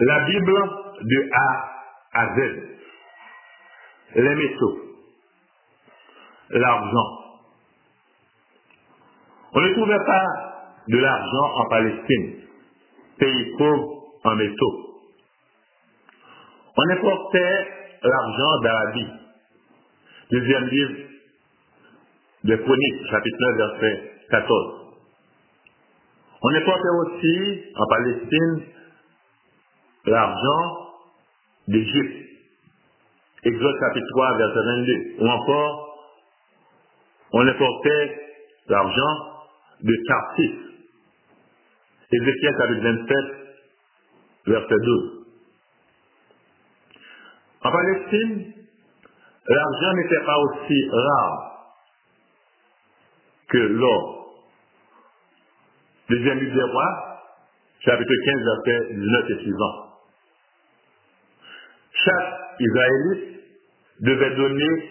La Bible de A à Z. Les métaux. L'argent. On ne trouvait pas de l'argent en Palestine, pays pauvre en métaux. On importait l'argent d'Arabie. Deuxième livre de Chroniques, chapitre 9, verset 14. On importait aussi en Palestine l'argent d'Égypte. Exode chapitre 3, verset 22. Ou encore, on importait l'argent de Tarsis. Ézéchiel chapitre 27, verset 12. En Palestine, l'argent n'était pas aussi rare que l'or. Deuxième livre des rois, chapitre 15, verset 19 et suivant. Chaque Israélite devait donner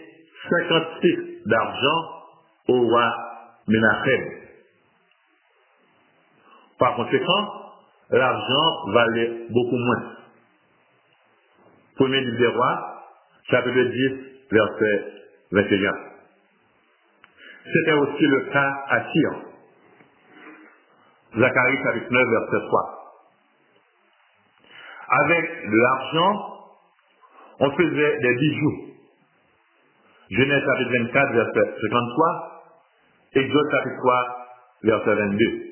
56 d'argent au roi Menachem. Par conséquent, l'argent valait beaucoup moins. Premier livre des rois, chapitre 10, verset 21. C'était aussi le cas à Tyr. Zacharie chapitre 9, verset 3. Avec de l'argent, on faisait des bijoux. Genèse chapitre 24, verset 53, Exode chapitre 3, verset 22.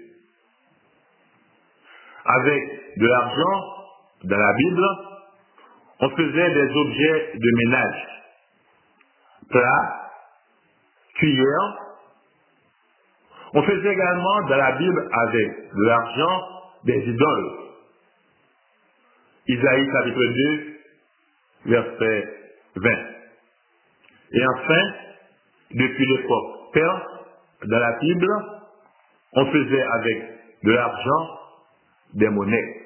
Avec de l'argent, dans la Bible, on faisait des objets de ménage. Plats, cuillères. On faisait également dans la Bible avec de l'argent des idoles. Isaïe chapitre 2, verset 20. Et enfin, depuis l'époque perse, dans la Bible, on faisait avec de l'argent des monnaies.